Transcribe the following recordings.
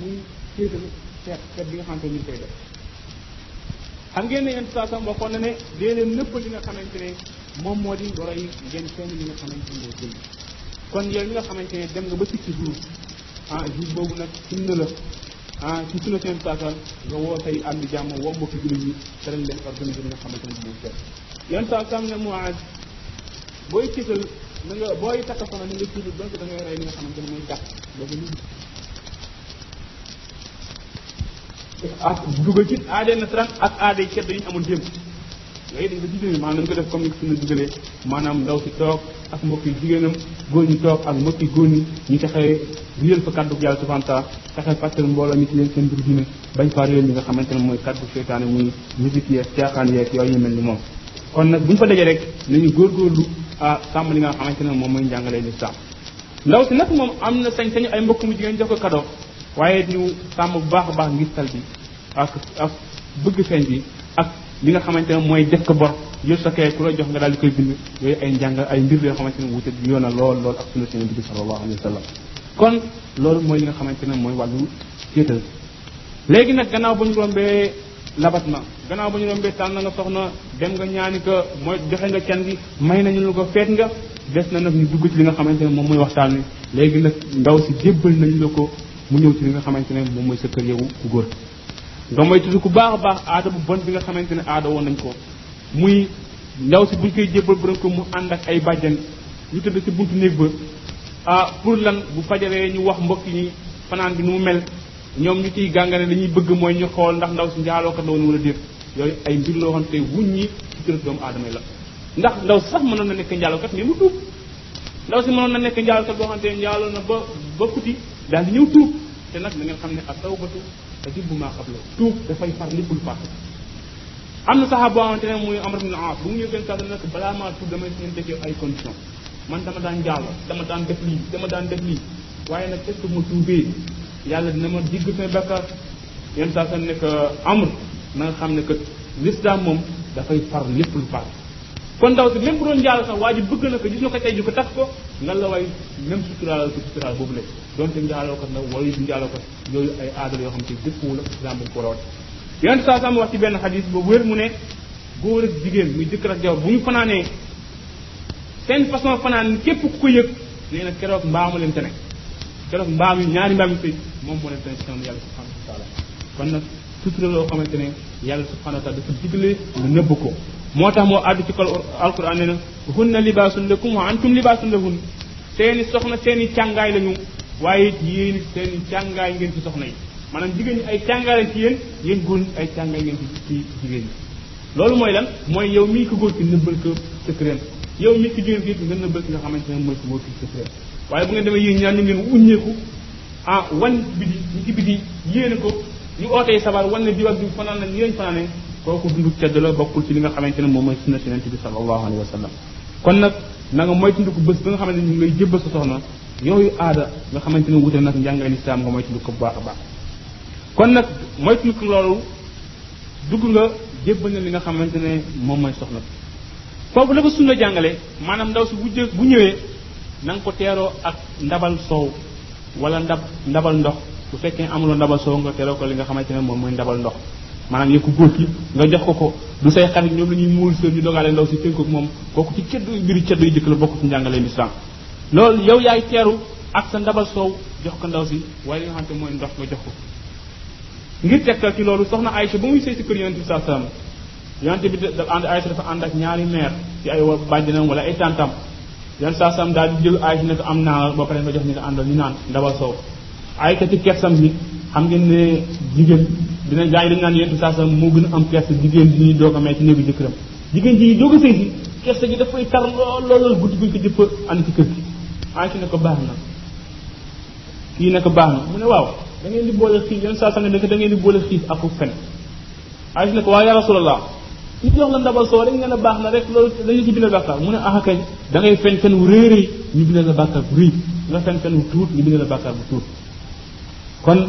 muy féetal xeet xeet bi nga xamante ni koy def xam ngeen ne yéen saa sam waxoon na ne dee leen nëpp li nga xamante ne moom moo di roy ngeen feeñ li nga xamante ne gën kon yow mi nga xamante ne dem nga ba sikki jour ah jour boobu nag sunna la ah ci sunna seen saasal nga woo say am di jàmm woo mbokki jullit yi te dañ leen organiser li nga xamante ne mooy feet yéen saa sam ne Muaz booy tiital na nga booy takk soxna na nga tiital donc da ngay rey li nga xamante ne mooy gàtt boobu ñu ak dugal ci aadee nasaraan ak aadee cedd yi ñu amoon démb léegi dañ ko jigéen ñi maanaam dañ ko def comme ni suñu digalee maanaam ndaw si toog ak mbokk yi jigéenam góor ñi toog ak mbokk yi góor ñi ñu taxee riyal fa kàddu yàlla subhanahu wa taala taxee fàttal mbooloo mi ci leen seen mbir diine bañ faa réew mi nga xamante ne mooy kàddu seytaane muy musique yeeg caaxaan yeeg yooyu yu mel ni moom kon nag bu ñu fa dajee rek nañu góorgóorlu ah sàmm li nga xamante ne moom mooy njàngale lislaam ndaw si nag moom am na sañ-sañu ay mbokk mu jigéen jox ko cadeau waaye ñu sàmm bu baax a baax ngistal bi ak ak bëgg feeñ bi ak li nga xamante ne mooy def ko bor yëpp sa kay ku la jox nga daal di koy bind yooyu ay njàng ay mbir yoo xamante ne wuute yoon na lool lool ak sunna si nabi bi sallallahu alayhi wa sallam kon loolu mooy li nga xamante ne mooy wàllu kéetal léegi nag gannaaw ba ñu rombee labat ma gannaaw ba ñu rombee tànn nga soxna dem nga ñaani ko mooy joxe nga can gi may nañu lu ko feet nga des na nag ñu dugg ci li nga xamante ne moom mooy waxtaan wi léegi nag ndaw si jébbal nañu la ko mu ñëw ci li nga xamante ne moom mooy sa kër yow ku góor nga may tudd ku baax a baax aada bu bon bi nga xamante ne aada woon nañ ko muy ndaw si buñ koy jébbal borom ko mu ànd ak ay bàjjan ñu tëdd si buntu néeg ba ah pour lan bu fajaree ñu wax mbokk yi fanaan bi nu mu mel ñoom ñu ciy gàngane li ñuy bëgg mooy ñu xool ndax ndaw si njaalookat la woon wala déet yooyu ay mbir loo xam te wuññi ci kër doomu aadama yi la ndax ndaw si sax mënoon na nekk njaalookat mais mu tuub ndaw si mënoon na nekk njaalkat boo xamante ne njaaloon na ba ba kuti daal di ñëw tuub te nag da ngeen xam ne ak tawbatu te jubbu maa xabla tuub dafay far lépp lu fàtte am na saxaab boo xamante ne muy Amr ibn al-As bu mu ñëw gën kàddu nag balaa maa tuub damay seen dëkkee ay condition man dama daan njaalo dama daan def lii dama daan def lii waaye nag est-ce que ma tuubee yàlla dina ma digg sama bakkaar yenn saa sa nekk Amr na nga xam ne que l'islam moom dafay far lépp lu fàtte kon ndaw si même bu doon njaalo sax waa ji bëgg na ko gis na ko tey ji ko takk ko ngal la way même suturaal ko suturaal boobu la donte njaaloo kat na wala du njaaloo kat yooyu ay aadal yoo xam te dëppoo la islam dañ ko rawat yonent saa sama wax ci benn xadis ba wér mu ne góor ak jigéen muy jëkkër ak jabar bu ñu fanaanee seen façon fanaan képp ku ko yëg nee na keroog mbaamu leen tene keroog mbaam yi ñaari mbaam yi sëy moom moo leen tene ci kanam yàlla subhanahu wa taala kon nag sutura loo xamante ne yàlla subhanahu wa taala dafa digle nga nëbb ko moo tax moo àddu ci kol alquran ne na hunna libaasun lakum wa antum libaasun lahun seeni soxna seeni càngaay lañu waaye it yéen it seeni càngaay ngeen ci soxna yi maanaam jigéen ñi ay càngaay lañ ci yéen yéen góor ñi ay càngaay ngeen ci ci jigéen ñi loolu mooy lan mooy yow mii ko góor ki nëbbal ko secret yow mii ko jigéen ki nga nëbbal ki nga xamante ne mooy ko góor ki secret waaye bu ngeen demee yéen ñaan ñu ngeen uññeeku ah wan biti ñu ci biti yéene ko ñu ootee sabar wan ne diw ak diw fanaan na ñu lañ fanaane kooku dundu tedd la bokkul ci li nga xamante ne moom mooy sunna yonent bi sallallahu alayhi wa sallam kon nag na nga moytandu ko bés ba nga xamante ne ñu ngi lay jébbal sa soxna yooyu aada nga xamante ne wute nag njàngale lislaam nga moytandu ko bu baax a baax kon nag moytandu ko loolu dugg nga jébbal na li nga xamante ne moom mooy soxna foofu la ko sunna jàngale maanaam ndaw si bu jë bu ñëwee na nga ko teeroo ak ndabal soow wala ndab ndabal ndox bu fekkee amuloo ndabal soow nga teeroo ko li nga xamante ne moom mooy ndabal ndox maanaam yëkku góor ki nga jox ko ko du say xarit ñoom la ñuy muul seen ñu dogaale ndaw si tënk ak moom kooku ci ceddu mbiri ceddu yu jëkk la bokk ci njàngale lislaam loolu yow yaay teeru ak sa ndabal soow jox ko ndaw si waaye li nga xamante mooy ndox nga jox ko ngir tegtal ci loolu soxna Aïcha ba muy sëy si kër yonente bi saa salaam yonent bi da ànd Aysa dafa ànd ak ñaari meer ci ay bàjjanam wala ay tàntam yan saa sam daal di jël Aysa ne ko am naa ba pare nga jox ñu ko àndal ñu naan ndawal soow Aysa ci kersam bi xam ngeen ne jigéen dina gaa yi dañu naan yonent saa sam moo gën a am kersa jigéen ji ñuy doog a may ci néegu jëkkëram jigéen ji doog a sëy si kersa gi dafay tar lool lool lool guddi guñ ko jëpp ànd ci kër gi Aysa ne ko baax na kii ne ko baax na mu ne waaw da ngeen di boole xiif yan saa sam ne da ngeen di boole xiif ak fen Aysa ne ko waaw yaa Rasulallah ñu jox la ndabal soo rek nga ne baax na rek loolu dañu ci bindal bàkkaar mu ne ah kañ da ngay fen fen wu réy réy ñu bindal la bàkkaar bu rëy nga fen fen wu tuut ñu bindal la bàkkaar bu tuut kon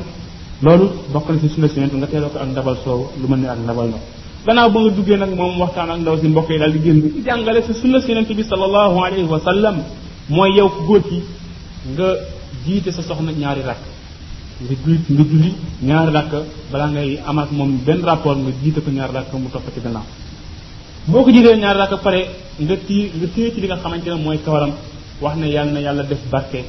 loolu bokk na si sunna si nga teeloo ko ak ndabal soow lu mën ne ak ndabal ndox gannaaw ba nga duggee nag moom waxtaan ak ndaw si mbokk yi daal di génn di jàngale si sunna si yonent bi sallallahu alayhi wa sallam mooy yow góor ki nga jiite sa soxna ñaari rakk nga julli nga julli ñaari rakk balaa ngay amaat moom benn rapport nga jiite ko ñaari rakk mu topp ci gannaaw boo ko jiitee ñaari rakk pare nga tii nga téye ci li nga xamante ne mooy kawaram wax ne yàlla na yàlla def barke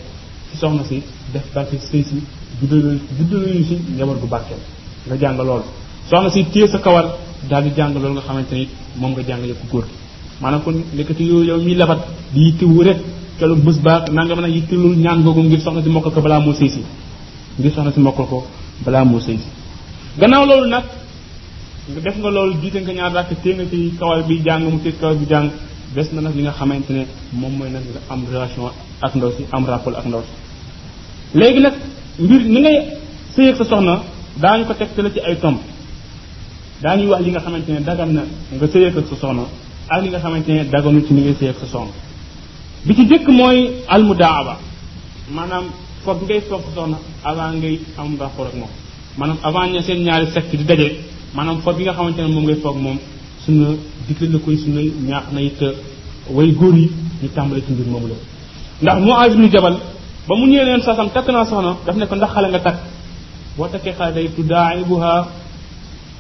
ci soxna si def barke ci sëy si juddal juddal ñu si njaboot gu barkeel nga jàng loolu soxna si téye sa kawar daal di jàng loolu nga xamante ni moom nga jàng yëpp góor gi maanaam kon nekkati yow yow miy labat di yittiwu rek kelu bés baak nanga mën a yittilul ñaan googu ngir soxna si mokkal ko balaa moo sëy si ngir soxna si mokkal ko balaa moo sëy si gannaaw loolu nag nga def nga loolu jiite nga ñaar rakk téye nga ci kawal bi jàng mu téye kawal bi jàng des na nag li nga xamante ne moom mooy nag nga am relation ak ndaw si am rapport ak ndaw si léegi nag mbir ni ngay sëyeeg sa soxna daañu ko tegtale ci ay tomb daañuy wax li nga xamante ne dagan na nga sëy ak sa soxna ak li nga xamante ne daganu ci ni ngay sëy ak sa soxna bi ci jëkk mooy almudaaba maanaam foog ngay foog sa soxna avant ngay am rapport ak moom maanaam avant ña seen ñaari secte di daje maanaam foog bi nga xamante ne moom ngay foog moom sunna digle na koy sunna ñaax na it way góor yi ñu tàmbale ci mbir moomu la ndax Muaz ibn Jabal ba mu ñëwee leen sasam takk naa soxna daf ne ko ndax xale nga takk boo takkee xale day tuddaay buha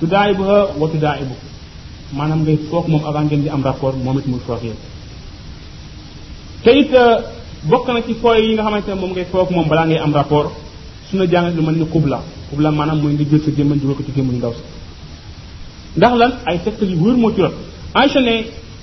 tudaayibuha wa tudaayibu maanaam ngay foog moom avant ngeen di am rapport moom it muy foog yow te it euh, bokk na ci fooy yi nga xamante ne moom ngay foog moom balaa ngay am rapport su na jàngat lu mel ni kubla kubla maanaam mooy nga jël sa gémmañ dugal ko ci gémmañu ndaw si ndax lan ay tegtal yu wóor moo ci rot Aïcha ne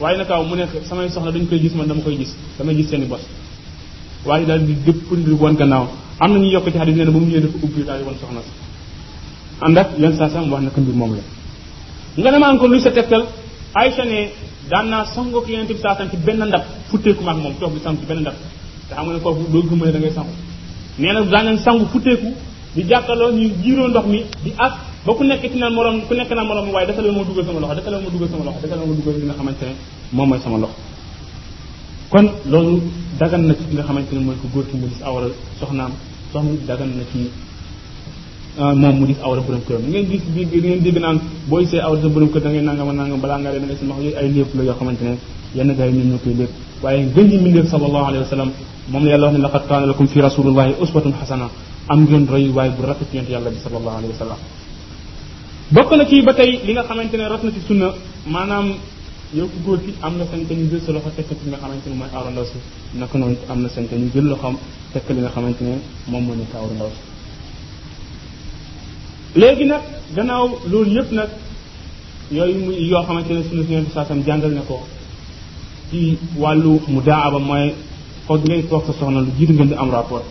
waaye nag aw mu nekk samay soxna dañ koy gis man dama koy gis damay gis seen i bos waa ji daal di dëpp di woon gannaaw am na ñu yokk ci xadis nee na ba mu ñëwee dafa ubbi daal di woon soxna si ànd ak yoon saa sam wax na ko mbir moom la nga ne maan ko luy sa tegtal Aïcha ne daan naa sangoo ak yonent bi saa sam ci benn ndab futteeku ma ak moom toog di sangu ci benn ndab te xam nga ne foofu doo gëmale da ngay sangu nee na daan nañ sangu futteeku di jàkkaloo ñuy jiiroo ndox mi di as ba ku nekk ci naan morom ku nekk naan morom waaye dafa leen ma dugal sama loxo dafa leen ma dugal sama loxo dafa leen ma dugal li nga xamante ne moom mooy sama loxo kon loolu dagan na ci ki nga xamante ne mooy ko góor ki mu gis awra soxnaam soxna dagan na ci moom mu gis awra borom këram ngeen gis bi ngeen dégg naan boo gisee awra sa borom kër da ngay nangam ak nangam balaa nga dee da ngay si max yooyu ay lépp la yoo xamante ne yenn gars yi ñoom ñoo koy lépp waaye gën ñi mbindeef sallallahu alayhi wa sallam moom la yàlla wax ne laqad kaana lakum fi rasulillahi uswatun xasana am ngeen roy waaye bu rafet yonent yàlla bi sallallahu alayhi wa sallam bokk na ci ba tey li nga xamante ne rot na ci sunna maanaam yow ku góor ki am na sañ ñu jël sa loxo tekk ci nga xamante ne mooy awra ndaw si naka noonu am na sañ ñu jël loxoom tekk li nga xamante ne moom moo nekk awra ndaw si léegi nag gannaaw loolu yëpp nag yooyu muy yoo xamante ne sunu yonent saa sam jàngal na ko ci wàllu mu daa aba mooy foog ngay toog sa soxna lu jiitu ngeen di am rapport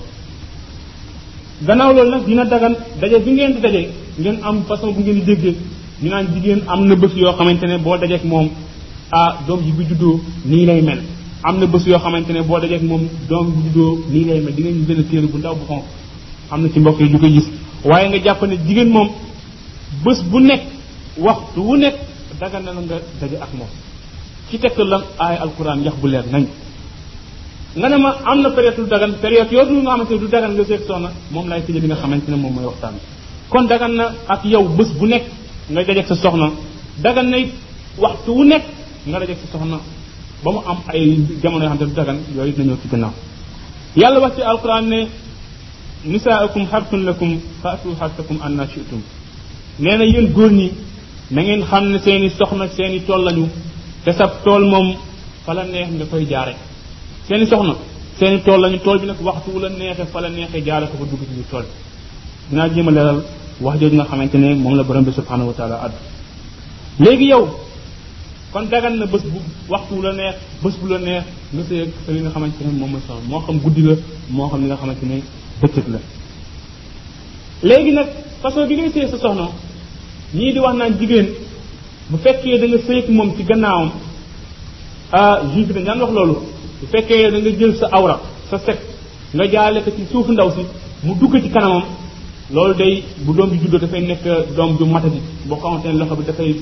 gannaaw loolu nag dina dagan daje bi ngeen di daje ngeen am façon bu ngeen di déggee ñu naan jigéen am na bés yoo xamante ne boo dajeek moom ah doom ji bu juddoo nii lay mel am na bés yoo xamante ne boo dajeek moom doom bu juddoo nii lay mel di ngeen benn téere bu ndaw bu xonq am na ci mbokk yi ñu koy gis waaye nga jàpp ne jigéen moom bés bu nekk waxtu wu nekk daga na la nga daje ak moom ci tekk lan aaya alquran yax bu leer nañ nga ne ma am na période du dagan période yooyu nga xamante ne du dagan nga seet soxna moom lay tëjee li nga xamante ne moom mooy waxtaan bi kon dagan na ak yow bés bu nekk nga dajeeg sa soxna dagan na it waxtu wu nekk nga dajeeg sa soxna ba mu am ay jamono yoo xam ne du dagan yooyu dina ñëw ci gannaaw yàlla wax ci alquran ne nisaakum xarsun lakum faatu xarsakum anna shi'tum nee na yéen góor ñi na ngeen xam ne seen i soxna seen i tool lañu te sab tool moom fa la neex nga koy jaare seen i soxna seen i tool lañu tool bi nag waxtu wu la neexe fa la neexe jaare ko fa dugg ci biir tool bi dinaa jéem a leeral wax jooju nga xamante ne moom la borom bi subhanahu wa taala addu léegi yow kon dagan na bés bu waxtu la neex bés bu la neex nga sëy ak li nga xamante ne moom mooy soxna moo xam guddi la moo xam li nga xamante ne bëccëg la léegi nag façon bi ngay sëy sa soxna ñii di wax naan jigéen bu fekkee da nga sëy ak moom ci gannaawam ah juif bi dañ daan wax loolu bu fekkee da nga jël sa awra sa set nga jaale ko ci suufu ndaw si mu dugg ci kanamam loolu day bu doom bi juddoo dafay nekk doom ju matadi boo xamante ne loxo bi dafay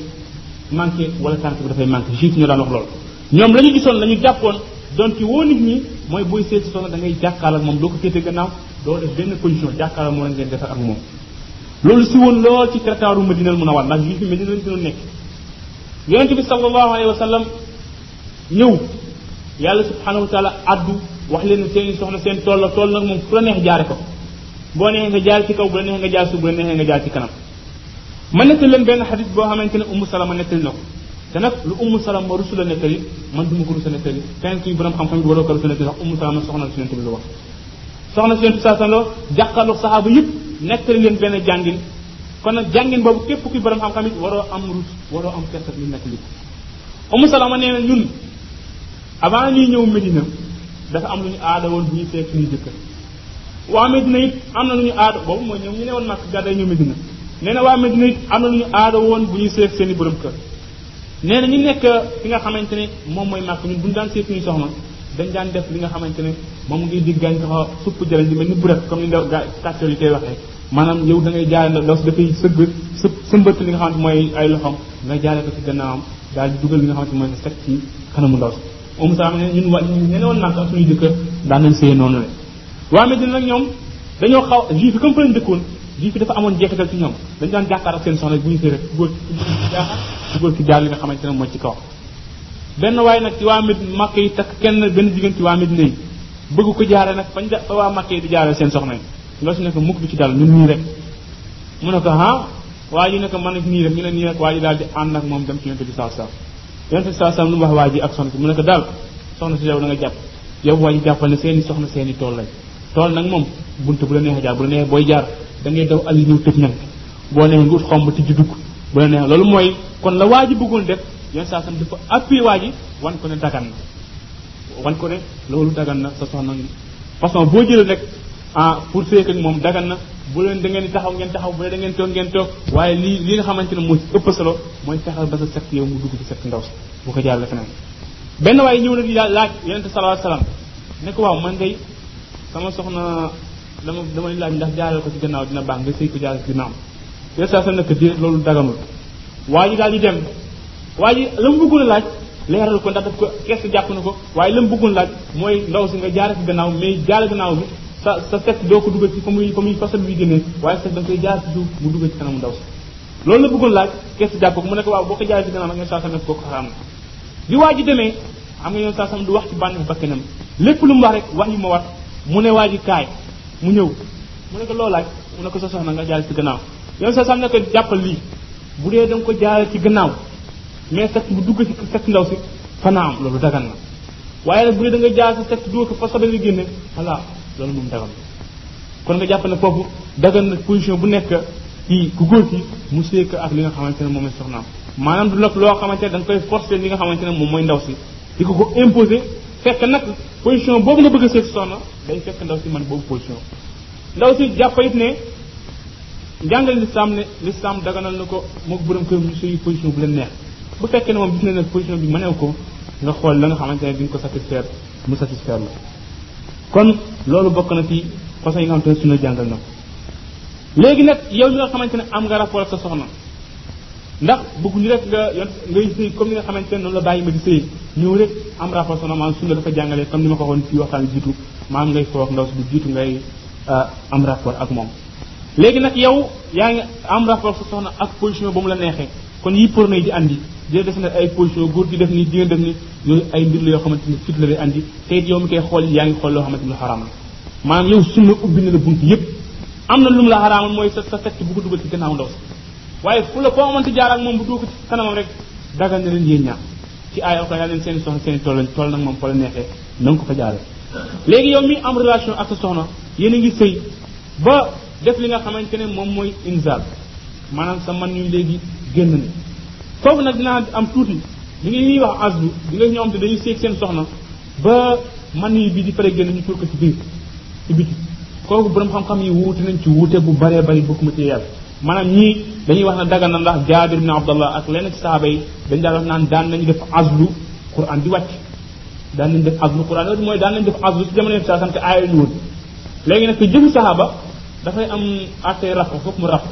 manqué wala tànk bi dafay manqué juif ñoo daan wax loolu ñoom la ñu gisoon la ñu jàppoon doon ci woo nit ñi mooy booy seet si soxna da ngay jàkkaarloo ak moom doo ko féete gannaaw doo def benn position jàkkaarloo moo la ngeen defar ak moom loolu si woon lool ci territoire Madina mun a war ndax juif yi Madina lañ doon nekk yonente bi sallallahu alayhi wa sallam ñëw yàlla subhanahu wa taala addu wax leen ne seen soxna seen tool la tool nag moom fu la neex jaare ko boo neexee nga jaar ci kaw bu la neexee nga jaar suuf bu la neexee nga jaar ci kanam ma nettali leen benn xadis boo xamante ne ummu salama nettali na ko te nag lu ummu salama rusula nettali man du ma ko rusa nettali keneen kuy borom xam-xam bi waroo ko rusa nettali ndax ummu salama soxna si yonent bi la wax soxna si yonent saa san la jàkkaarloog saxaaba yëpp nettali leen benn jàngin kon nag jàngin boobu képp kuy borom xam-xam it waroo am rus waroo am kersa ñu nettali ko ummu salama nee na ñun avant ñuy ñëw Medina dafa am lu ñu aada woon bu ñuy seet suñuy jëkkër waa Medina it am na lu ñu aada boobu mooy ñoom ñu ne woon màkk gàddaay ñu Medina nee na waa Medina it am na lu ñu aada woon bu ñuy seet seen i borom kër nee na ñu nekk fi nga xamante ne moom mooy màkk ñun bu ñu daan seet suñu soxna dañ daan def li nga xamante ne moom ngi di gaañ taxa supp jëlañ di mel ni buret comme ni ndaw gaa kàccoor yi koy waxee maanaam yow da ngay jaare ndaw si dafay sëgg së sëmbët li nga xamante mooy ay loxoom nga jaare ko ci gannaawam daal di dugal li nga xamante mooy sa set ci kanamu ndaw si moom saa ne ñun waa ñu ne woon Makka suñu jëkkër daan nañ sëy noonu rek waa Medina nag ñoom dañoo xaw juif yi comme fa lañ dëkkoon juif yi dafa amoon jeexital ci ñoom dañu daan jàkkaar ak seen soxna bu ñu sëy rek góor ki jaaxal ku góor ki jaar li nga xamante ne mooy ci kaw benn waaye nag ci waa Medina Makka yi takk kenn benn jigéen ci waa Medina yi bëgg ko jaare nag fañ ja fa waa Makka yi di jaare seen soxna yi nga su ne ko mukk du ci dal ñun nii rek mu ne ko ah waa ji ne ko man ak nii rek ñu ne nii rek waa ji daal di ànd ak moom dem ci yonte bi saa saa yonent bi saa lu mu wax waa ji ak soxna si mu ne ko daal soxna si yow na nga jàpp yow waa ji jàppal ne seeni soxna seeni tool lañ tool nag moom buntu bu la neexee jaar bu la neexee booy jaar da ngay daw ali ñëw tëj ñank boo neexee nga ut xomb tëj dugg bu la neexee loolu mooy kon la waa ji bëggoon def yonent saa sam dafa appuyé waa ji wan ko ne dagan na wan ko ne loolu dagan na sa soxna façon boo jëlee nag ah pour sëy ak moom dagan na bu leen da ngeen taxaw ngeen taxaw bu leen da ngeen toog ngeen toog waaye lii li nga xamante ne moo ci ëpp solo mooy fexeel ba sa set yow mu dugg ci set ndaw si bu ko jaarale feneen benn waaye ñëw na di laaj yonente sallallahu alayhi wasallam ne ko waaw man day sama soxna dama dama laaj ndax jaarale ko ci gannaaw dina baax nga sëy ko jaarale ci ginnaaw yonente sallallahu alayhi wasallam ne ko déet loolu daganul waa ji daal di dem waa ji la mu bëggul a laaj leeral ko ndax daf ko kees jàpp na ko waaye la mu bëggul laaj mooy ndaw si nga jaare ci gannaaw mais jaare gannaaw bi sa sa set doo ko dugal ci fa muy fa muy fasal bi génnee waaye set da nga koy jaar ci suuf mu dugal ci kanamu ndaw si loolu la bëggoon laaj kees jàpp ko mu ne ko waaw boo ko jaaree ci gannaaw ak yoon saa samet kooku xaraam na bi waa ji demee xam nga yoon saa sam du wax ci bànneex bakkanam lépp lu mu wax rek wax yi ma wat mu ne waa ji kaay mu ñëw mu ne ko loo laaj mu ne ko sa soxna nga jaaree ci gannaaw yoon sa sam ne ko jàppal lii bu dee da nga ko jaare ci gannaaw mais set bu dugg ci set ndaw si fanaam loolu dagan na waaye nag bu dee da nga jaar sa set dugg ko fa sobe li génne voilà loolu moom dagan na kon nga jàpp ne foofu dagan na position bu nekk ci ku góor ki mu séek ak li nga xamante ne moom mooy soxnaam maanaam du nag loo xamante ne da nga koy forcer li nga xamante ne moom mooy ndaw si di ko ko imposer fekk nag position boobu nga bëgg a séek soxna day fekk ndaw si man boobu position ndaw si jàpp it ne njàngale lislaam ne lislaam daganal na ko mook borom kër ñu suy position bu leen neex bu fekkee ne moom gis na ne position bi mëneew ko nga xool la nga xamante ne di nga ko satisfaire mu satisfaire la kon loolu bokk na ci façon yi nga xamante ne sunna jàngal na ko léegi nag yow mi nga xamante ne am nga rapport ak sa soxna ndax bëgg ñu rek nga yon ngay sëy comme ni nga xamante ne noonu la bàyyi ma di sëy ñëw rek am rapport soxna maanaam sunna dafa jàngale comme ni ma ko waxoon ci waxtaan jiitu maanaam ngay foo ak ndaw si du jiitu ngay am rapport ak moom léegi nag yow yaa ngi am rapport sa soxna ak position ba mu la neexee kon yi porno yi di andi dina def nag ay position góor gi def ni jigéen def ni yooyu ay mbir la yoo xamante ni fit la lay andi te it yow mi koy xool yaa ngi xool loo xamante ni xaraam la maanaam yow sunna ubbi na la bunt yépp am na lu mu la xaraamal mooy sa sa fekk bu ko dugal ci gannaaw ndaw si waaye fu la koo mënti jaar ak moom bu doo ko ci kanamam rek dagal na leen yéen ñaar ci aaya ko yaa leen seen soxna seen tool lañ tool nag moom fa la neexee na nga ko fa jaaree léegi yow mi am relation ak sa soxna yéen a ngi sëy ba def li nga xamante ne moom mooy inzal maanaam sa man yu léegi génn na foofu nag dinaa am tuuti li ngi ñuy wax aslu di nga ñoom te dañuy seeg seen soxna ba man yi bi di pare génn ñu tuur ko ci biir ci biti kooku borom xam-xam yi wuute nañ ci wuute bu baree bari bokkuma ci yàlla maanaam ñii dañuy wax na dagan na ndax jaabir ibn abdallah ak leneen ci saaba yi dañ daan wax naan daan nañu def azlu quran di wàcc daan nañu def azlu quran loolu mooy daan nañu def azlu ci jamono saa sant aaya ñu woon léegi nag te jëm saaba dafay am attey raf foog mu raf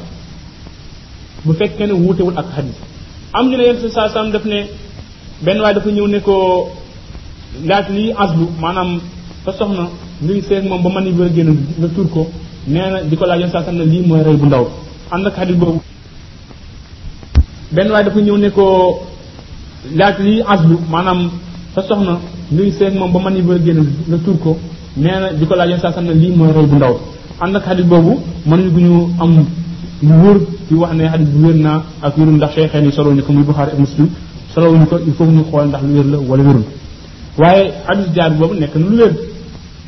bu fekkee ne wuutewul ak xadis am ñu ne yéen saa sam daf ne benn waaye dafa ñëw ne ko laaj liy aslu maanaam sa soxna ngi seeg moom ba mën ni wér génn nga tuur ko nee na di ko laaj yoon saa sam ne lii mooy rey bu ndaw ànd ak xadis boobu benn waaye dafa ñëw ne ko laaj liy aslu maanaam sa soxna ngi seeg moom ba mën ni wér génn nga tuur ko nee na di ko laaj yoon saa sam ne lii mooy rey bu ndaw ànd ak xadis boobu mën nañu guñu am lu wóor ci wax ne xadis bu wér naa ak wérul ndax cheikh ni solo ñu ko muy Buxaari ak Muslim solo ñu ko il faut ñu xool ndax lu wér la wala wérul waaye xadis jaar boobu nekk na lu wér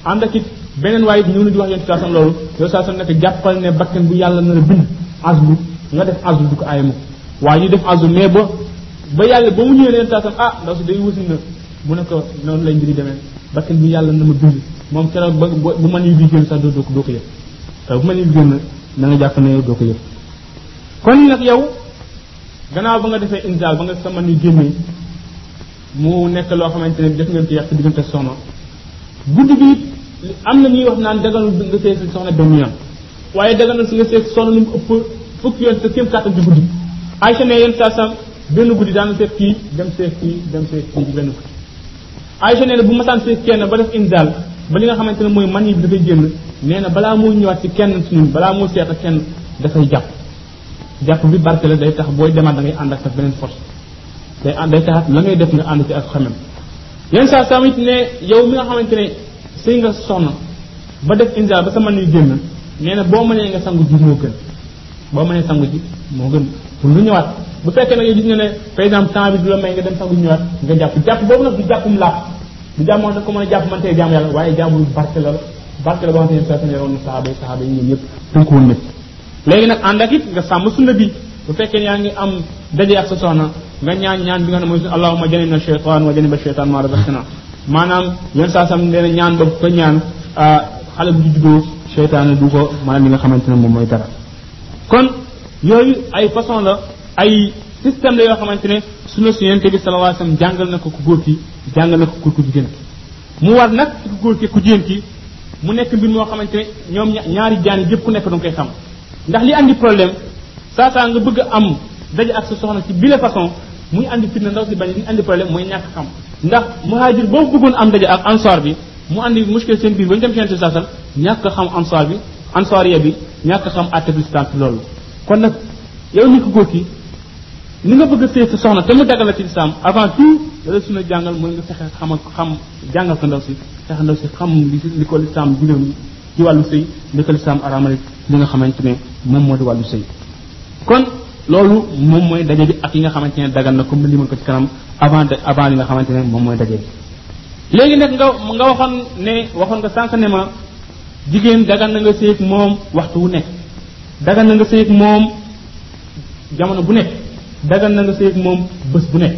ànd ak it beneen waaye ñëw na di wax yoon saa sam loolu yoon saa sam nekk jàppal ne bakkan bu yàlla na la bind azlu nga def azlu du ko aay mukk waaye ñu def azlu mais ba ba yàlla ba mu ñëwee leen saa sam ah ndaw si day wusin na mu ne ko noonu lay mbiri demee bakkan bi yàlla na ma bind moom keroog ba bu man yu bi génn sax doo doo ko yëg waaw bu man yu bi génn na nga jàpp ne yow doo ko yëg kon nag yow gannaaw ba nga defee inzaal ba nga sa man yu génnee mu nekk loo xamante ne def ngeen ci yàq diggante soxna guddi bi am na ñuy wax naan daganul nga seet si soxna benn yoon waaye daganul si nga seet soxna lu mu ëpp fukki yoon sa kéem kàttan ci guddi Aïcha ne yéen saa sam benn guddi daan seet kii dem seet kii dem seet kii di benn guddi Aïcha nee na bu masaan seet kenn ba def inzaal ba li nga xamante ne mooy man yi bi dafay génn nee na balaa moo ñëwaat ci kenn ci ñun balaa moo seet ak kenn dafay jàpp jàpp bi barke la day tax booy demaat da ngay ànd ak sa beneen force day ànd day taxaat la ngay def nga ànd ci ak xamem yenn saa saa it ne yow mi nga xamante ne sëy nga soxna ba def inzaal ba sa man yi génn nee na boo mënee nga sangu ji moo gën boo mënee sangu ji moo gën pour lu ñëwaat bu fekkee nag yow gis nga ne par exemple temps bi du la may nga dem sangu ji ñëwaat nga jàpp jàpp boobu nag du jàppum laab du jàpp moom da ko mën a jàpp man tey jaamu yàlla waaye jaamu barke la barke la boo xam ne sa seen yaroon saxaaba yi saxaaba yi ñoom ñëpp dañ ko woon nag léegi nag ànd ak it nga sàmm sunna bi bu fekkee yaa ngi am daje ak sa soxna nga ñaan ñaan bi nga xam ne mooy allahumma janibna shaytan wa janiba shaytan ma razaqtana maanaam yenn saa sam nee na ñaan ba ko ñaan xale bu juddoo seytaane du ko maanaam li nga xamante ne moom mooy dara kon yooyu ay façon la ay système la yoo xamante ne sunna su yonente bi sallallahu alayhi wasallam jàngal na ko ku góor ki jàngal na ko ku jigéen ki mu war nag ku góor ki ku jigéen ki mu nekk mbir moo xamante ne ñoom ñaari jaan yëpp ku nekk danga koy xam ndax li andi problème saa saa nga bëgg am daje ak sa soxna ci bile façon muy andi fitna ndaw si bañ li andi problème mooy ñàkk xam ndax muhaajir boobu bëggoon am daje ak ansaar bi mu andi muskil seen biir ba ñu dem ci yonent bi saa sallam ñàkk xam ansaar bi ansaariya bi ñàkk xam àtte bi lislaam ci loolu kon nag yow ni ko góor ki ni nga bëgg a sëy sa soxna te mu dagal la ci lislaam avant tout la sunna jàngal mooy nga fexe xamal xam jàngal ko ndaw si fexe ndaw si xam li li ko lislaam digal ci wàllu sëy li ko lislaam araamal li nga xamante ne moom moo di wàllu sëy kon loolu moom mooy daje bi ak yi nga xamante ne dagan na comme limal ko ci kanam avant de avant li nga xamante ne moom mooy daje bi léegi nag nga nga waxoon ne waxoon nga sànq ne ma jigéen dagan na nga sëy ak moom waxtu wu nekk dagan na nga sëy ak moom jamono bu nekk dagan na nga sëy ak moom bés bu nekk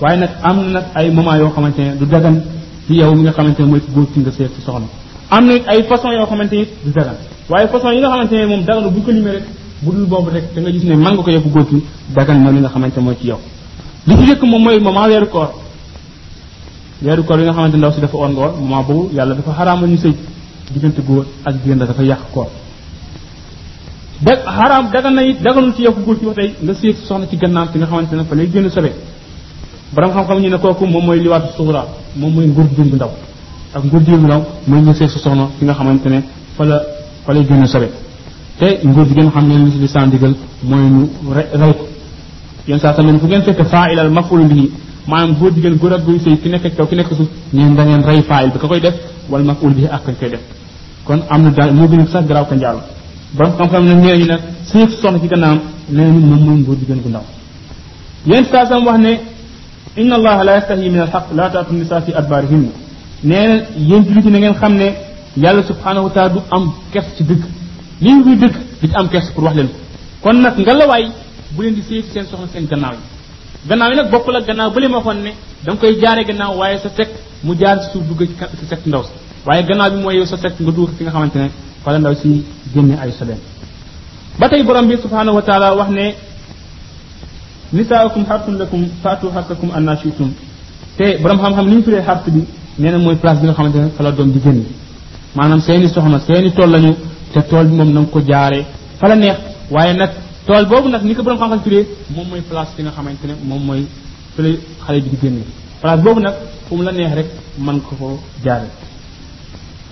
waaye nag am na nag ay moment yoo xamante ne du dagan ci yow mi nga xamante ne mooy ci góor ci nga sëy ak ci soxna am na it ay façon yoo xamante ni du dagan waaye façon yi nga xamante ne moom daganu bu ñu ko limee rek bu dul boobu rek da nga gis ne man nga ko yow ku góor ki dagan na li nga xamante mooy ci yow li ci jëkk moom mooy moment weeru koor weeru koor yi nga xamante ndaw si dafa oon nga woon moment boobu yàlla dafa xaraamal ñu sëy diggante góor ak jigéen dafa yàq koor da xaraam dagan na it daganul ci yow góor ci ba tey nga séet soxna ci gannaaw ci nga xamante ne fa lay génn sobe borom xam-xam ñu ne kooku moom mooy liwaatu suxra moom mooy nguur jur bu ndaw ak nguur jur bu ndaw mooy nga séet sa soxna fi nga xamante ne fa la fa lay génn sobe te nguur bi gën xam ne li si di saa ndigal mooy ñu rey ko yéen saa tamit fu ngeen fekk faailal mafulu bi maanaam góor jigéen góor ak góor sëy ki nekk kaw ki nekk suuf ñeen da ngeen rey faayil bi ka koy def wala maful bi ak kañ koy def kon am na daal moo gën a sax garaaw ko njaalo borom xam-xam ne nee ñu nag sëy soxna ci gannaam nee ñu moom mooy nguur jigéen gu ndaw yéen saa sam wax ne inna allaha la yastahi min alxaq la taatu nisa fi adbaarihinna nee na yéen jullit yi na ngeen xam ne yàlla subhanahu wa taala du am kes ci dëgg li ñu koy dëgg di ci am kes pour wax leen ko kon nag nga la waay bu leen di sëy seen soxna seen gannaaw yi gannaaw yi nag bokkul ak gannaaw ba li ma waxoon ne da nga koy jaare gannaaw waaye sa teg mu jaar si suuf dugg ci ka- sa teg ndaw si waaye gannaaw bi mooy yow sa set nga dugal fi nga xamante ne fa la ndaw si génne ay sobeem ba tey borom bi subhanahu wa taala wax ne nisaakum xartun lakum faatu xartakum anna shitum te borom xam-xam li ñu firee xart bi nee na mooy place bi nga xamante ne fa la doom di génn maanaam seeni soxna seeni tool lañu te tool bi moom na nga ko jaare fa la neex waaye nag tool boobu nag ni ko borom xam-xam firee moom mooy place bi nga xamante ne moom mooy fi la xale bi di génne place boobu nag fu mu la neex rek man ko ko jaare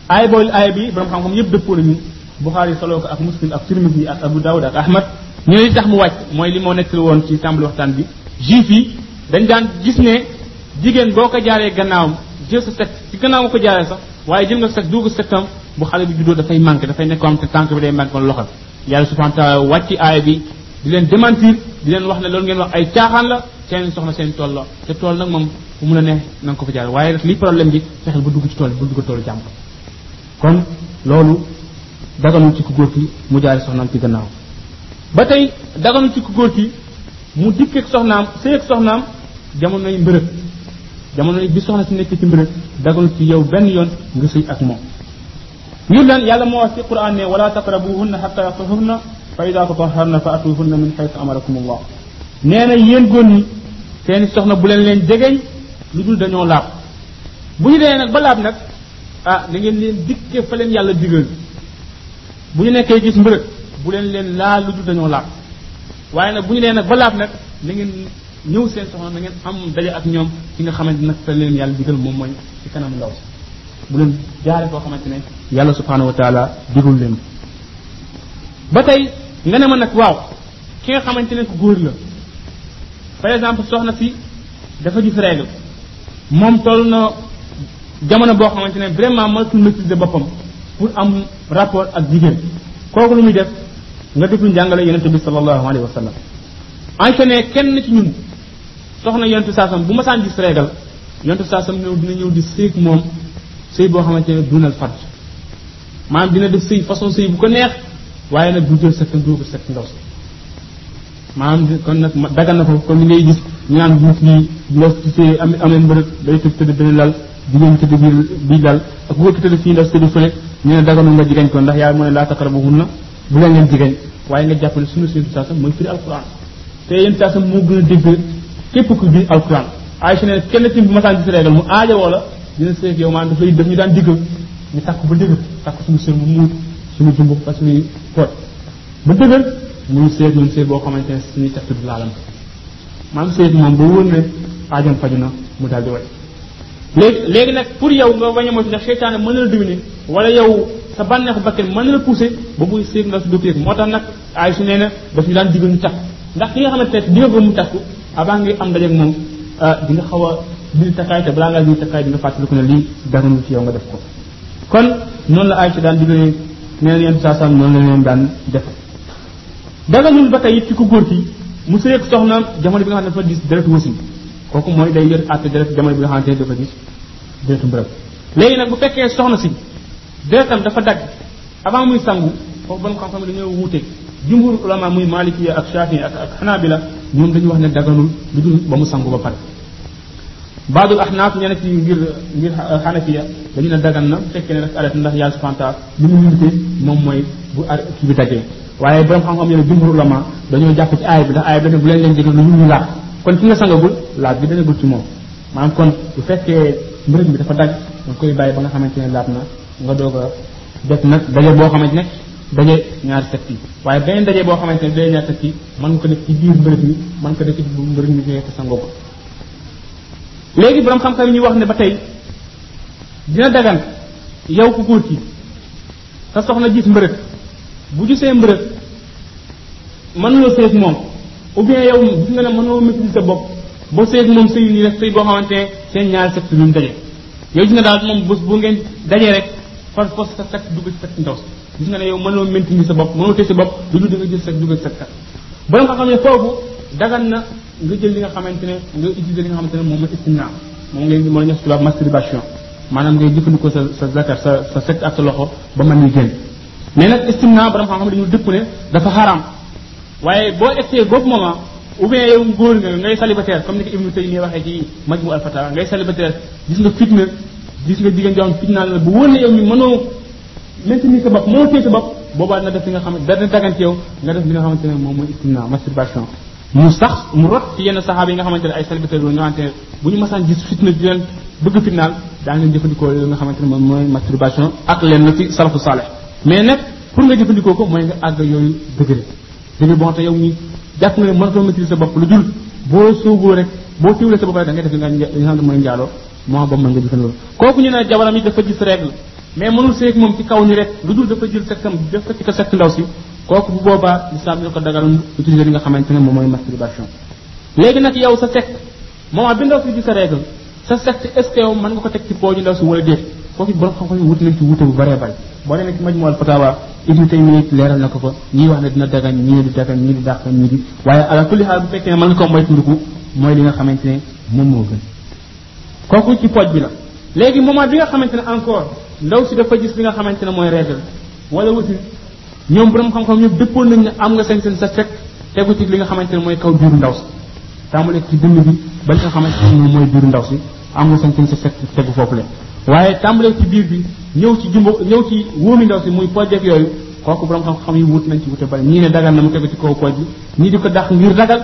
aaya boobu aaya bi borom xam-xam yëpp dëppoo nañu Buxaari soloo ko ak Muslim ak Tirmisi ak Abu Daawud ak Ahmad ñu ne li tax mu wàcc mooy li moo nettali woon ci tàmbali waxtaan bi juif yi dañ daan gis ne jigéen boo ko jaaree gannaawam jël sa set ci gannaaw nga ko jaaree sax waaye jël nga set duugu setam bu xale bi juddoo dafay manqué dafay nekk ko am te tànk bi day manqué wala loxo bi yàlla subhanahu wa taala wàcc aaya bi di leen démentir di leen wax ne loolu ngeen wax ay caaxaan la seen soxna seen tool la te tool nag moom fu mu la ne na nga ko fa jaar waaye nag li problème bi fexeel bu dugg ci tool bi bu dugg toolu jàmm kon loolu daganul ci ku góor ki mu jaare soxnaam ci gannaaw ba tey daganul ci ku góor ki mu dikk ak soxnaam sëy ak soxnaam jamonoy mbërëg jamonoy bi soxna si nekk ci mbërëg daganul ci yow benn yoon nga sëy ak moom ngir lan yàlla moo wax ci quran ne wala taqrabuhunna hatta yatahurna fa ida tataharna fa atuhunna min xaytu amarakum allah nee na yéen góor ñi seen soxna bu leen leen jegeñ lu dul dañoo laab bu ñu dee nag ba laab nag ah da ngeen leen dikke fa leen yàlla digal bu ñu nekkee gis mbërëg bu leen leen laal lu dul dañoo laab waaye nag bu ñu dee nag ba laab nag na ngeen ñëw seen soxna na ngeen am daje ak ñoom ci nga xamante nag te leen yàlla digal moom mooy ci kanam ndaw si bu leen jaare koo xamante ne yàlla subhanahu wa taala digul leen ba tey nga ne ma nag waaw ki nga xamante ne ku góor la par exemple soxna si dafa gis règle moom toll na jamono boo xamante ne vraiment mënatul maîtriser boppam pour am rapport ak jigéen kooku lu muy def nga déglu njàngale yonente bi sallallahu alayhi wa sallam Aysa ne kenn ci ñun soxna yonent bi saasam bu ma saan gis reegal yonent bi saasam ñëw dina ñëw di sëy ak moom sëy boo xamante ne dunal farj maanaam dina def sëy façon sëy bu ko neex waaye nag du jël sa du ko set ndaw si maanaam di- kon nag ma- dagal na ko kon li ngay gis ñu naan buuf lii ndaw si sëy am amee mbërëg day tëdd tëdd benn lal jigéen tëdd biir bii lal ak góor ki tëdd fii ndaw si tëdd fële ñu ne daganu nga jigéen ko ndax yaa mu ne laa taqrabuhunna bu leen leen jigéen waaye nga jàpp ne sunna si yonent saa sam mooy firi alquran te yonent saa sam moo gën a dégg képp ku biir alquran Aïcha ne kenn ci bu masaan gis régal mu aaja wala dina seeg yow maanaam daf lay def ñu daan diggal ñu takk ba dëgër takk suñu sër mu muut suñu jumb fa suñuy koot ba dëgër muy seet ñun seet boo xamante ne suñuy caftu du laalam maanaam seet moom ba wóor ne aajam faju na mu daal di way léegi léegi nag pour yow nga bañ a moytu ndax seytaane mën na la dominer wala yow sa bànneexu bakkan mën na la pousser ba muy sëy nga su dugg yëg moo tax nag ay su nee na daf ñu daan digal ñu takk ndax ki nga xamante ne digal ko mu takku avant ngay am dajeeg moom di nga xaw a dindi takkaay te balaa ngaa dindi takkaay di nga fàttaliku ne lii daganul ci yow nga def ko kon noonu la Aïcha daan digal nee na yenn saa saa noonu la leen daan def daganul ba tey it ci ku góor ki mu sëyeeg soxnaam jamono bi nga xam ne dafa gis deretu wasin kooku mooy day yor àtte deret jamono bi nga xamante ne dafa gis deretu mbërëg léegi nag bu fekkee soxna si deretam dafa dagg avant muy sangu foofu ban xam-xam dañoo wuute jumhur ulama muy maliki ak shafi ak ak xanaabila ñoom dañu wax ne daganul lu dul ba mu sangu ba pare baadul ahnaaf ñene ci ngir ngir xanafiya dañu ne dagan na fekkee ne rek arrêté ndax yàlla subhanahu wa taala li mu limité moom mooy bu ar kii bi daggee waaye borom xam-xam yi ne jumhur ulama dañoo jàpp ci aay bi ndax aay bi ne bu leen leen jege lu ñu laab kon ki nga sangagul laab bi dana gul ci moom maanaam kon bu fekkee mbërëg bi dafa dagg nga koy bàyyi ba nga xamante ne laab na nga doog a def nag daje boo xamante ne daje ñaari set yi waaye beneen daje boo xamante ne daje ñaari set yi mën nga ko def ci biir mbërëg mi mën nga ko def ci biir mbërëg mi ñëwee te sangoo ko léegi borom xam-xam yi ñuy wax ne ba tey dina dagan yow ku góor ki sa soxna gis mbërëg bu gisee mbërëg mënuloo seet moom ou bien yow gis nga ne mënoo maîtriser sa bopp ba seet moom sëy nii rek sëy boo xamante ne seen ñaari sex duñ daje yow gis nga daal moom bés bu ngeen dajee rek par force sa sex dugg ci sex ndaw gis nga ne yow mënoo maintenir sa bopp mënoo téye sa bopp lu dul da nga jël sex dugg ak sex kat ba nga xam ne foofu dagan na nga jël li nga xamante ne nga utiliser li nga xamante ne moom la istimna moom ngay mën a ñëw ci tubaab masturbation maanaam ngay jëfandikoo sa sa zakar sa sa sekt ak sa loxo ba mën ñu génn mais nag istimna borom xam-xam dañu dëpp ne dafa xaraam waaye boo essayé boobu moment ou bien yow góor nga ngay célibataire comme ni ko Ibnu Taymiya waxee ci Majmu al Fatawa ngay célibataire gis nga fitna gis nga jigéen joo xam fitna la bu wóor na yow mi mënoo maintenir sa bopp mënoo téye sa bopp boobaa na def li nga xam ne dana dagan ci yow nga def li nga xamante ne moom mooy istimna masturbation mu sax mu rot ci yenn saxaaba yi nga xamante ne ay célibataire la ñoo xamante ne bu ñu masaan gis fitna di leen bëgg fitnaal daa ngeen jëfandikoo li nga xamante ne moom mooy masturbation ak leen na ci salafu saaleh mais nag pour nga jëfandikoo ko mooy nga àgg yooyu dëgëre dëgëre boo xam te yow ñi jàpp nga ne mënatoo maîtriser sa bopp lu dul boo sóoboo rek boo tiwlee sa bopp rek da ngay def li nga li nga xam ne mooy njaaloo moo boobu mën nga jëfandikoo kooku ñu ne jabaram yi dafa gis règle mais mënul seeg moom ci kaw ni rek lu dul dafa jël sectam dafa ci ko sect ndaw si kooku bu boobaa lislaam dina ko dagal utiliser li nga xamante ne moom mooy masturbation léegi nag yow sa secte moment bi ndaw si di sa règle sa secte est ce que yow mën nga ko teg ci pooju ndaw si wala déet foofu borom xam-xam yi wut nañ ci wute bu bëree bëri boo demee ci majmual fatawa ibnu taymiya leeral na ko fa ñii wax ne dina dagan ñii ne du dagan ñii di dàq ñii di waaye ala kulli xaal bu fekkee ne mën nga ko moytandiku mooy li nga xamante ne moom moo gën kooku ci pooj bi la léegi moment bi nga xamante ne encore ndaw si dafa gis li nga xamante ne mooy règle wala wuti ñoom borom xam-xam ñëpp dëppoon nañ ne am nga sañ-sañ sa fekk tegu ci li nga xamante ne mooy kaw biiru ndaw si tàmbale ci dund bi ba li nga xamante ne moom mooy biiru ndaw si am nga sañ-sañ sa fekk tegu foofu le waaye tàmbale ci biir bi ñëw ci jumbo ñëw ci wóomi ndaw si muy pooj ak yooyu kooku borom xam-xam yi wut nañ ci wute bari ñii ne dagal na mu tegu ci kaw pooj bi ñii di ko dàq ngir ragal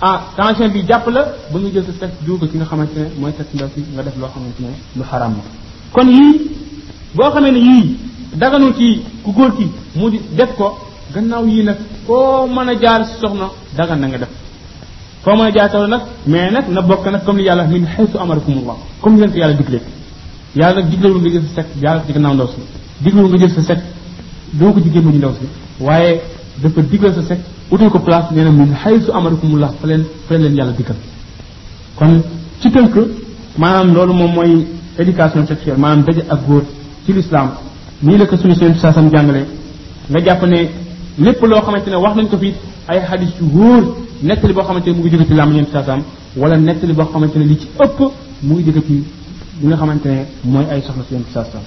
ah tension bi jàpp la ba nga jël sa test diw ko ci nga xamante ne mooy test ndaw si nga def loo xamante ne lu xaraam la kon yii boo xamee ne yii daganul ci ku góor ki mu di def ko gannaaw yii nag foo mën a jaar soxna dagan na nga def foo mën a jaar soxna nag mais nag na bokk nag comme li yàlla min xaytu amarakumullah comme leen ko yàlla digle yàlla nag diglewul nga jël sa sec yàlla ci gannaaw ndaw si diglewul nga jël sa sec doo ko ci gémmañu ndaw si waaye dafa digal sa set utal ko place nee na min xaysu amarakumullah fa leen fa leen yàlla dikkal kon ci tënk maanaam loolu moom mooy éducation sexuelle maanaam daje ak góor ci lislaam nii la ko suñu seen saasam jàngale nga jàpp ne lépp loo xamante ne wax nañ ko fi ay xadis yu wóor nettali boo xamante ne mu ngi jóge ci làmb ñeen saasam wala nettali boo xamante ne li ci ëpp mu ngi jóge ci li nga xamante ne mooy ay soxna seen saasam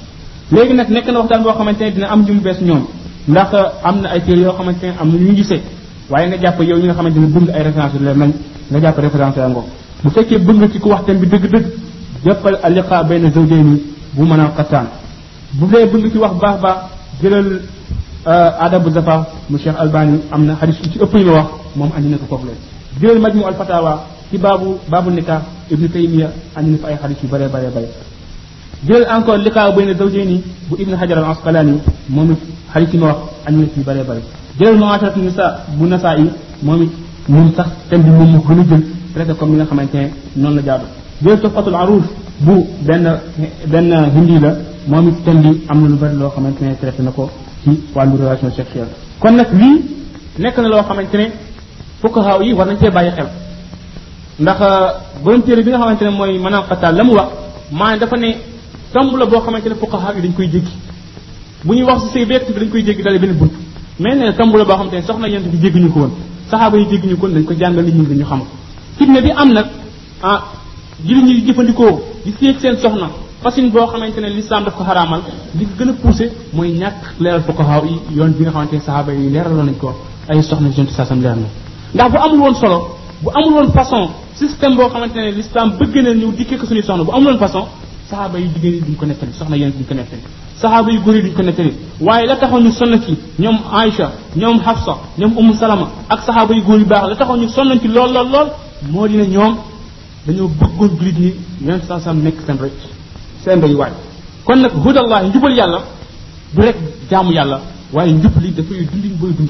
léegi nag nekk na waxtaan boo xamante ne dina am ñu mu bees ñoom ndax am na ay téere yoo xamante ne am na ñu gisee waaye nga jàpp yow ñi nga xamante ne bëgg ay référence yu leer nañ nga jàpp référence yaa ngoog bu fekkee bëgg nga ci ku wax thème bi dëgg-dëgg jàppal aliqa bayna zawjayni bu mën a xattaan bu dee bëgg ci wax baax baax jëlal adabu zafa mu cheikh albani am na xadis ci ëpp yi ma wax moom andi na ko foofu leen jëlal majmu al fatawa ci baabu baabu nika ibnu taymiya andi na fa ay xadis yu bare bare bare jël encore liqaaw bayna zawjayni bu ibnu hajar al asqalani moom it xarit yi ma wax andi na ci bëree bëri jël mu'asharatu nisa bu nasaa yi moom it moom sax thème bi moom moo gën a jël traité comme li nga xamante ne noonu la jaadu jël tofatul aruuf bu benn benn hindi la moom it thème bi am na lu bëri loo xamante ne traité na ko ci wàllu relation sexuelle kon nag lii nekk na loo xamante ne fuqahaa yi war nañ cee bàyyi xel ndax borom téere bi nga xamante ne mooy maanaam xataa la mu wax maanaam dafa ne tomb la boo xamante ne fuqaha yi dañ koy jéggi bu ñuy wax si sëy bett bi dañ koy jéggi dale benn bunt mais nee na tomb la boo xamante ne soxna yonent bi jéggi ñu ko woon saxaaba yi jéggi ñu ko woon dañ ko jàngal nit ñi dañu xam fitna bi am nag ah jullit ñi di jëfandikoo di séeg seen soxna fasin boo xamante ne lislaam daf ko xaraamal li ko gën a poussé mooy ñàkk leeral fuqaha yi yoon bi nga xamante ne saxaaba yi leeraloon nañ ko ay soxna yonent sasam leer na ndax bu amul woon solo bu amul woon façon système boo xamante ne l'islam bëgg na ñëw dikkee ko suñuy soxna bu amul woon façon saxaaba yu jigéen yi duñ ko nettali soxna yéen duñ ko nettali saxaaba yu góor yi duñ ko nettali waaye la taxoon ñu sonn ci ñoom Aïcha ñoom Hafsa ñoom Umu Salama ak saxaaba yu góor yu baax la taxoon ñu sonn ci lool lool lool moo di ne ñoom dañoo bëggoon jullit ñi yonent saa sam nekk seen rëcc seen day waay kon nag hudallahi njubal yàlla du rek jaamu yàlla waaye njub li dafay dundin booy dund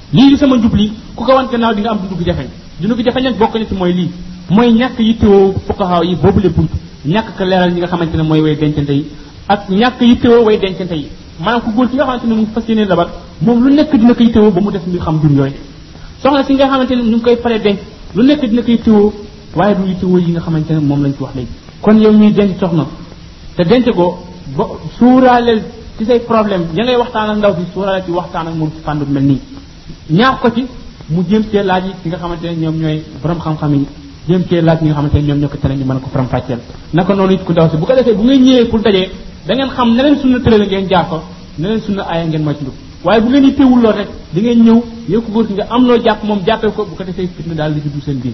lii di sama njub li ku ko wan gannaaw di nga am dund gu jafeñ dund gu jafeñ nag bokk na ci mooy lii mooy ñàkk yittewoo fuqahaa yi boobu le bunt ñàkk ko leeral ñi nga xamante ne mooy way dencante yi ak ñàkk yittewoo way dencante yi maanaam ku góor ki nga xamante ne mu fas yéene labat moom lu nekk dina ko yittewoo ba mu def ñu xam dun yooyu soxna si nga xamante ne ñu ngi koy pare denc lu nekk dina ko yittewoo waaye du yittewoo yi nga xamante ne moom lañ ci wax léegi kon yow ñuy denc soxna te denc ko ba suuraaleel ci say problème ña ngay waxtaan ak ndaw si suuraaleel ci waxtaan ak moom ci fànn bu mel nii ñaax ko ci mu jéem cee laaj yi ci nga xamante ne ñoom ñooy borom xam-xam yi jéem cee laaj ñi nga xamante ne ñoom ñoo ko tere ñu mën ko faram fàcceel naka noonu it ku ndaw si bu ko defee bu ngeen ñëwee pour dajee da ngeen xam ne leen sunna tëral ngeen jaar ko ne leen sunna aaya ngeen moytu waaye bu ngeen di teewul lool rek da ngeen ñëw yow ko góor gi nga am loo jàpp moom jàppee ko bu ko defee fitna daal di dugg seen biir